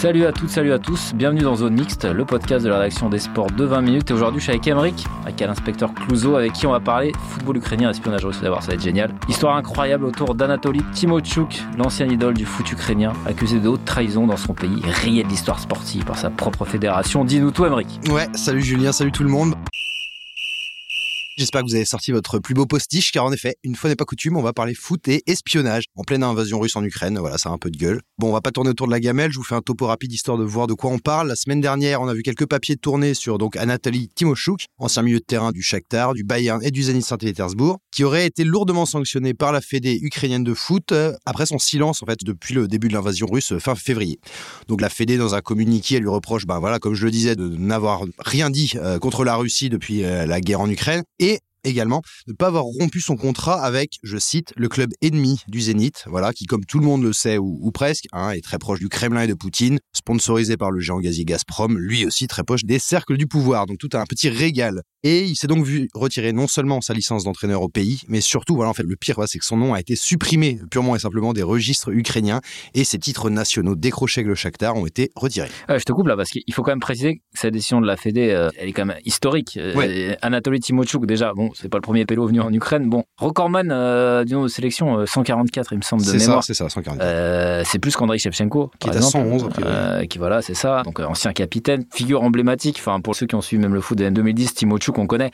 Salut à toutes, salut à tous, bienvenue dans Zone Mixte, le podcast de la rédaction des sports de 20 minutes. Et aujourd'hui, je suis avec Emeric, avec l'inspecteur Clouseau, avec qui on va parler football ukrainien, espionnage russe. D'abord, ça va être génial. Histoire incroyable autour d'Anatoly Timochuk, l'ancien idole du foot ukrainien, accusé de haute trahison dans son pays, rayé de l'histoire sportive par sa propre fédération. Dis-nous tout, Emeric. Ouais, salut Julien, salut tout le monde. J'espère que vous avez sorti votre plus beau postiche, car en effet, une fois n'est pas coutume, on va parler foot et espionnage en pleine invasion russe en Ukraine. Voilà, ça a un peu de gueule. Bon, on va pas tourner autour de la gamelle, je vous fais un topo rapide histoire de voir de quoi on parle. La semaine dernière, on a vu quelques papiers tournés sur donc Anatoly Timoshuk, ancien milieu de terrain du Shakhtar, du Bayern et du Zenit Saint-Pétersbourg, qui aurait été lourdement sanctionné par la Fédé ukrainienne de foot euh, après son silence en fait depuis le début de l'invasion russe euh, fin février. Donc la Fédé dans un communiqué, elle lui reproche, ben voilà, comme je le disais, de n'avoir rien dit euh, contre la Russie depuis la guerre en Ukraine et également de ne pas avoir rompu son contrat avec, je cite, le club ennemi du Zénith, voilà, qui comme tout le monde le sait ou, presque, hein, est très proche du Kremlin et de Poutine, sponsorisé par le géant gazier Gazprom, lui aussi très proche des cercles du pouvoir, donc tout un petit régal. Et il s'est donc vu retirer non seulement sa licence d'entraîneur au pays, mais surtout, voilà, en fait, le pire, c'est que son nom a été supprimé purement et simplement des registres ukrainiens et ses titres nationaux décrochés avec le Shakhtar ont été retirés. je te coupe là parce qu'il faut quand même préciser cette décision de la Fédé, euh, elle est quand même historique. Euh, Anatoly Timochuk, déjà, bon, c'est pas le premier pélo venu en Ukraine. Bon, recordman euh, disons, de sélection, 144, il me semble, de mémoire. C'est ça, c'est ça, 144. c'est plus qu'Andrei Shevchenko. Qui est à 111, qui, voilà, c'est ça. Donc, ancien capitaine, figure emblématique. Enfin, pour ceux qui ont suivi même le foot de 2010, Timochuk, qu'on connaît.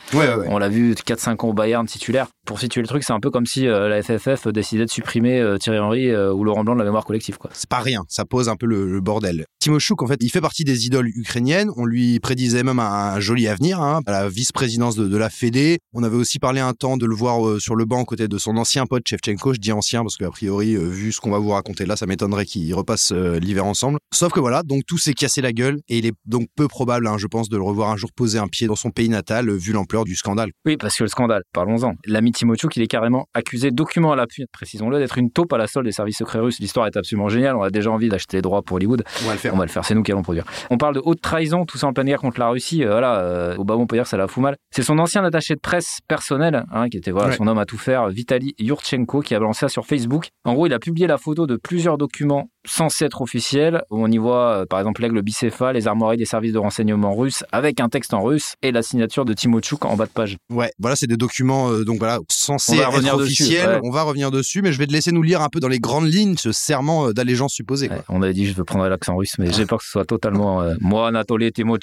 On l'a vu 4-5 ans au Bayern titulaire. Pour situer le truc, c'est un peu comme si euh, la FFF décidait de supprimer euh, Thierry Henry euh, ou Laurent Blanc de la mémoire collective. C'est pas rien, ça pose un peu le, bordel. Timo Chouk, en fait, il fait partie des idoles ukrainiennes. On lui prédisait même un, joli avenir hein, à la vice-présidence de, la Fédé. On avait aussi parlé un temps de le voir sur le banc à côté de son ancien pote Shevchenko. Je dis ancien parce qu'a priori, vu ce qu'on va vous raconter là, ça m'étonnerait qu'ils repassent l'hiver ensemble. Sauf que voilà, donc tout s'est cassé la gueule et il est donc peu probable, hein, je pense, de le revoir un jour poser un pied dans son pays natal vu l'ampleur du scandale. Oui, parce que le scandale, parlons-en. L'ami Timochuk, il est carrément accusé, document à l'appui, précisons-le, d'être une taupe à la solde des services secrets russes. L'histoire est absolument géniale. On a déjà envie d'acheter les droits pour Hollywood. On va le faire. On va le faire, c'est nous qui allons produire. On parle de haute trahison, tout ça en pleine guerre contre la Russie. Euh, voilà, euh, au bas on peut dire que ça la fout mal. C'est son ancien attaché de presse personnel, hein, qui était voilà, son homme à tout faire, Vitali Yurchenko, qui a lancé ça sur Facebook. En gros, il a publié la photo de plusieurs documents censés être officiels, où on y voit euh, par exemple l'aigle bicéphale, les armoiries des services de renseignement russes, avec un texte en russe et la signature de Timochuk en bas de page. Ouais, voilà, c'est des documents donc voilà censés être officiels. On va revenir dessus, mais je vais te laisser nous lire un peu dans les grandes lignes ce serment d'allégeance supposé. on avait dit je veux prendre l'accent russe, mais j'ai peur que ce soit totalement moi Anatoly Timochuk.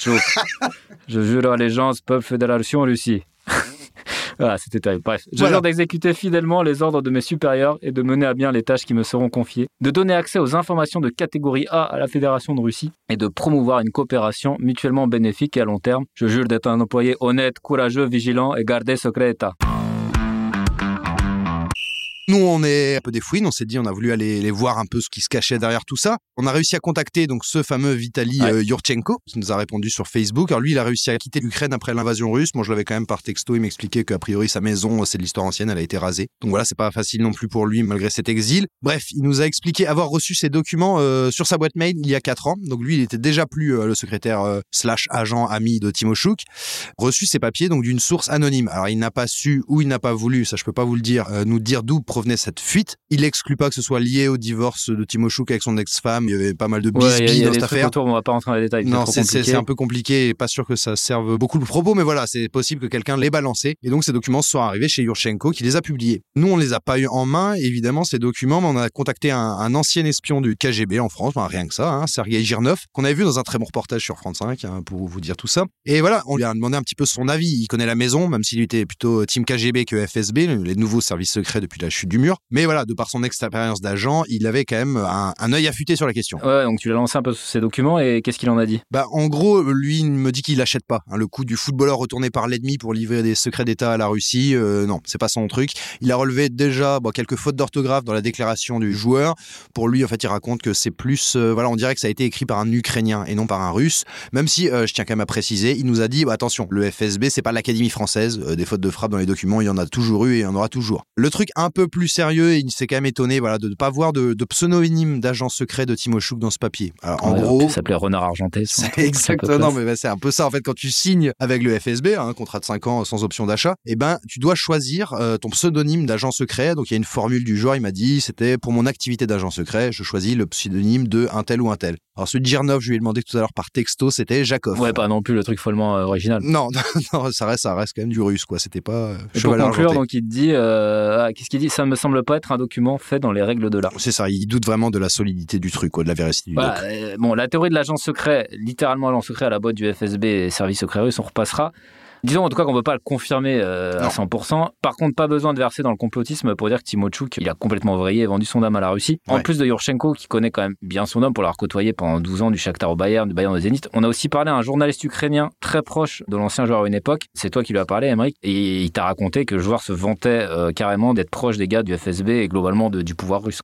Je jure l'allégeance peuple fédération Russie. Voilà, c'était terrible. Bref, je jure d'exécuter fidèlement les ordres de mes supérieurs et de mener à bien les tâches qui me seront confiées, de donner accès aux informations de catégorie A à la Fédération de Russie et de promouvoir une coopération mutuellement bénéfique et à long terme. Je jure d'être un employé honnête, courageux, vigilant et garder secret nous, on est un peu des fouines, on s'est dit, on a voulu aller voir un peu ce qui se cachait derrière tout ça. On a réussi à contacter donc ce fameux Vitali euh, Yurchenko, qui nous a répondu sur Facebook. Alors lui, il a réussi à quitter l'Ukraine après l'invasion russe. Moi, je l'avais quand même par texto, il m'expliquait qu'a priori sa maison, c'est de l'histoire ancienne, elle a été rasée. Donc voilà, c'est pas facile non plus pour lui malgré cet exil. Bref, il nous a expliqué avoir reçu ces documents euh, sur sa boîte mail il y a 4 ans. Donc lui, il était déjà plus euh, le secrétaire slash agent ami de Timo Chouk. Reçu ces papiers donc d'une source anonyme. Alors il n'a pas su ou il n'a pas voulu, ça je peux pas vous le dire, nous dire d'où provenait cette fuite. Il exclut pas que ce soit lié au divorce de Timo Chouk avec son ex-femme. Il y avait pas mal de bisbilles dans cette affaire. Autour, on va pas rentrer dans les détails. Non, c'est un peu compliqué et pas sûr que ça serve beaucoup le propos, mais voilà, c'est possible que quelqu'un l'ait balancé. Et donc ces documents sont arrivés chez Yurchenko qui les a publiés. Nous, on les a pas eu en main, évidemment, ces documents, mais on a contacté un, ancien espion du KGB en France, ben, rien que ça, hein, Sergei Girnov, qu'on avait vu dans un très bon reportage sur France 5, hein, pour vous dire tout ça. Et voilà, on lui a demandé un petit peu son avis. Il connaît la maison, même s'il était plutôt team KGB que FSB, les nouveaux services secrets depuis la chute chute du mur. Mais voilà, de par son expérience d'agent, il avait quand même un, un œil affûté sur la question. Ouais, donc tu l'as lancé un peu sur ces documents et qu'est-ce qu'il en a dit? Bah, en gros, lui il me dit qu'il l'achète pas. hein. le coup du footballeur retourné par l'ennemi pour livrer des secrets d'État à la Russie, euh, non, c'est pas son truc. Il a relevé déjà bon, quelques fautes d'orthographe dans la déclaration du joueur. Pour lui, en fait, il raconte que c'est plus, euh, voilà, on dirait que ça a été écrit par un Ukrainien et non par un Russe. Même si, euh, je tiens quand même à préciser, il nous a dit, bah, attention, le FSB, c'est pas l'Académie française. Des fautes de frappe dans les documents, il y en a toujours eu et il y en aura toujours. Le truc un peu plus sérieux, il s'est quand même étonné, voilà, de ne pas voir de, de pseudonyme d'agent secret de Timo Chouk dans ce papier. Alors, en Ouais, gros, Il s'appelait Renard Argenté. exactement, mais bah, c'est un peu ça en fait quand tu signes avec le FSB, un contrat de 5 ans sans option d'achat, et ben tu dois choisir euh, ton pseudonyme d'agent secret. Donc il y a une formule du genre, il m'a dit c'était pour mon activité d'agent secret, je choisis le pseudonyme de un tel ou un tel. Alors celui de Girnov, je lui ai demandé tout à l'heure par texto, c'était Jakov. Ouais, pas non plus le truc follement euh, original. Non, non, ça reste, ça reste quand même du russe, quoi. C'était pas euh, Et pour conclure, argenté. donc il te dit, euh, ah, qu'est-ce qu'il dit? Ça me semble pas être un document fait dans les règles de l'art. C'est ça, il doute vraiment de la solidité du truc, quoi, de la véracité du Voilà, doc. euh, bon, la théorie de l'agent secret, littéralement agent secret à la boîte du FSB et service secret russe, on repassera. Disons en tout cas qu'on ne peut pas le confirmer euh, à Non. 100%. Par contre, pas besoin de verser dans le complotisme pour dire que Timochuk, il a complètement vrillé et vendu son âme à la Russie. En plus de Yurchenko, qui connaît quand même bien son homme pour l'avoir côtoyé pendant 12 ans du Shakhtar au Bayern, du Bayern au Zénith. On a aussi parlé à un journaliste ukrainien très proche de l'ancien joueur à une époque. C'est toi qui lui as parlé, Emmerich. Et il t'a raconté que le joueur se vantait euh, carrément d'être proche des gars du FSB et globalement de- du pouvoir russe.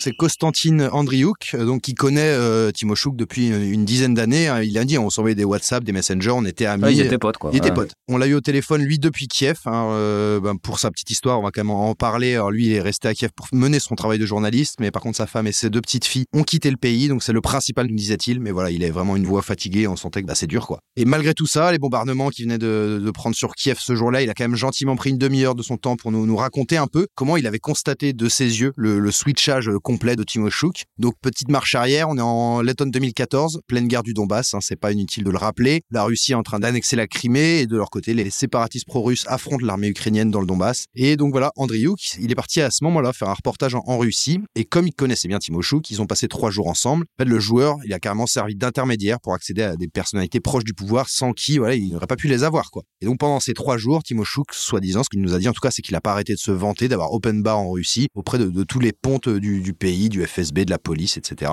C'est Konstantin Andriouk, euh, donc qui connaît euh, depuis une, dizaine d'années. hein. Il a dit, on s'envoyait des WhatsApp, des messengers, on était amis. Ouais, ils étaient potes, quoi. Il était Ouais. pote. On l'a eu au téléphone, lui, depuis Kiev. hein, euh, ben, pour sa petite histoire, on va quand même en parler. Alors, lui, il est resté à Kiev pour mener son travail de journaliste, mais par contre, sa femme et ses deux petites filles ont quitté le pays, donc c'est le principal, nous disait-il. Mais voilà, il est vraiment une voix fatiguée, on sentait que bah, c'est dur, quoi. Et malgré tout ça, les bombardements qui venaient de, de prendre sur Kiev ce jour-là, il a quand même gentiment pris une demi-heure de son temps pour nous, nous raconter un peu comment il avait constaté de ses yeux le, le switchage complet de Timo Chouk. Donc, petite marche arrière, on est en Letton 2014, pleine guerre du Donbass, hein, c'est pas inutile de le rappeler. La Russie est en train d'annexer la Crimée et de leur côté, les séparatistes pro-russes affrontent l'armée ukrainienne dans le Donbass. Et donc voilà, Andriuk, il est parti à ce moment-là faire un reportage en, Russie. Et comme il connaissait bien Timo Chouk, ils ont passé trois jours ensemble. En fait, le joueur, il a carrément servi d'intermédiaire pour accéder à des personnalités proches du pouvoir sans qui, voilà, il n'aurait pas pu les avoir, quoi. Et donc pendant ces trois jours, Timo Chouk, soi-disant, ce qu'il nous a dit en tout cas, c'est qu'il n'a pas arrêté de se vanter d'avoir open bar en Russie auprès de, de tous les pontes du, du pays, du FSB, de la police, etc.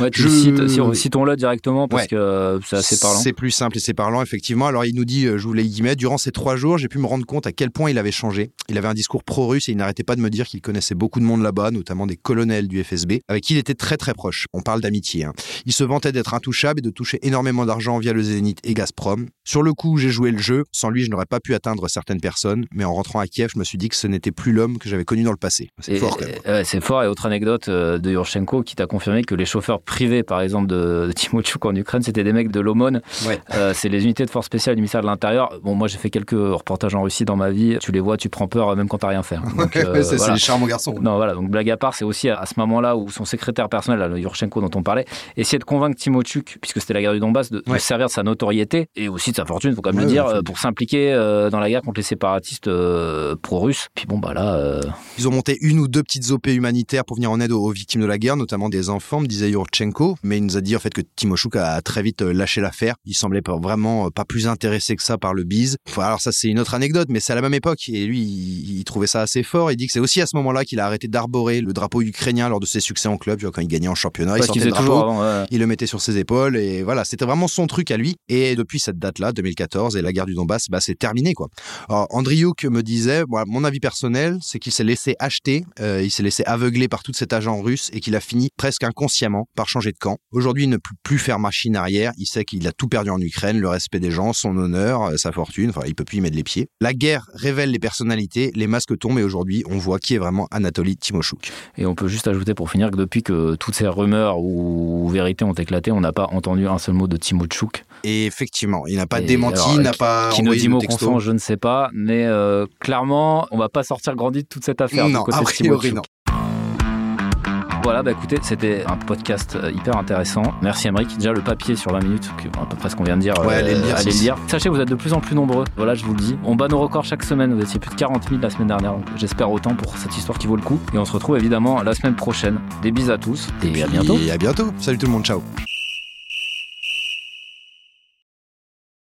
Ouais, tu Je- citons-le directement parce Ouais. que euh, c'est assez parlant. C'est plus simple et c'est parlant, effectivement. Alors, il nous dit, euh, je vous les guillemets, durant ces trois jours, j'ai pu me rendre compte à quel point il avait changé. Il avait un discours pro-russe et il n'arrêtait pas de me dire qu'il connaissait beaucoup de monde là-bas, notamment des colonels du FSB, avec qui il était très très proche. On parle d'amitié. hein. Il se vantait d'être intouchable et de toucher énormément d'argent via le Zénith et Gazprom. Sur le coup, j'ai joué le jeu. Sans lui, je n'aurais pas pu atteindre certaines personnes. Mais en rentrant à Kiev, je me suis dit que ce n'était plus l'homme que j'avais connu dans le passé. C'est fort c'est fort. Et autre anecdote euh, de Yurchenko qui t'a confirmé que les chauffeurs privés, par exemple, de, de Timochuk en Ukraine, c'était des mecs de l'Aumône. Ouais. Euh, c'est les unités de force spéciale du ministère de l'Intérieur. Bon, moi, j'ai fait quelques reportages en Russie dans ma vie. Tu les vois, tu prends peur, euh, même quand t'as rien fait. hein. Donc, euh, c'est voilà. des charmants garçons. Non, voilà. Donc, blague à part, c'est aussi à, à ce moment-là où son secrétaire personnel, le Yurchenko dont on parlait, essayait de convaincre Timochuk, puisque c'était la guerre du Donbass, de, Ouais. servir de sa notoriété et aussi de sa fortune, faut quand même Ouais, le dire, euh, pour s'impliquer dans la guerre contre les séparatistes pro-russes. Puis bon, bah là, Ils ont monté une ou deux petites OP humanitaires pour venir en aide aux, aux victimes de la guerre, notamment des enfants, me disait Yurchenko. Mais il nous a dit en fait que Timochouk a très vite euh, lâché l'affaire. Il semblait pas vraiment euh, pas plus intéressé que ça par le bise. Enfin, alors ça c'est une autre anecdote, mais c'est à la même époque et lui il, il trouvait ça assez fort. Il dit que c'est aussi à ce moment-là qu'il a arrêté d'arborer le drapeau ukrainien lors de ses succès en club. Tu vois, quand il gagnait en championnat, il parce qu'il sortait le faisait drapeau. toujours avant. ouais. Il le mettait sur ses épaules et voilà, c'était vraiment son truc à lui. Et depuis cette date-là, 2014 et la guerre du Donbass, bah, c'est terminé quoi. Alors Andriuk me disait, voilà, mon avis personnel, c'est qu'il s'est laissé acheter, euh, il s'est laissé aveugler par tout cet agent russe et qu'il a fini presque inconsciemment par changer de camp. Aujourd'hui, il ne peut plus faire machine arrière. Il sait qu'il a tout perdu en Ukraine, le respect des gens, son honneur, euh, sa fortune. Enfin, il peut plus y mettre les pieds. La guerre révèle les personnalités, les masques tombent et aujourd'hui, on voit qui est vraiment Anatoly Timochouk. Et on peut juste ajouter pour finir que depuis que toutes ces rumeurs ou vérités ont éclaté, on n'a pas entendu un seul mot de Timochuk. Et effectivement, il n'a pas Et démenti, alors, il n'a pas Qui nous dit mot je ne sais pas, mais euh, clairement, on va pas sortir grandi de toute cette affaire. Non, a priori, non. Voilà, bah écoutez, c'était un podcast euh, hyper intéressant. Merci Emeric. Déjà le papier sur 20 minutes, à peu près ce qu'on vient de dire, Ouais, allez le lire, allez si, le lire. Sachez, vous êtes de plus en plus nombreux. Voilà, je vous le dis. On bat nos records chaque semaine. Vous étiez plus de 40 000 la semaine dernière. Donc, J'espère autant pour cette histoire qui vaut le coup. Et on se retrouve évidemment la semaine prochaine. Des bises à tous et à bientôt. Et à bientôt. Salut tout le monde, ciao.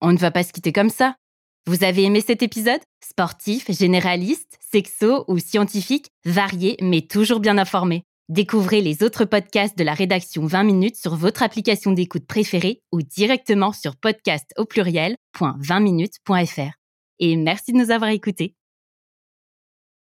On ne va pas se quitter comme ça. Vous avez aimé cet épisode? Sportif, généraliste, sexo ou scientifique, varié mais toujours bien informé. Découvrez les autres podcasts de la rédaction 20 minutes sur votre application d'écoute préférée ou directement sur podcast au pluriel.20minutes.fr. Et merci de nous avoir écoutés.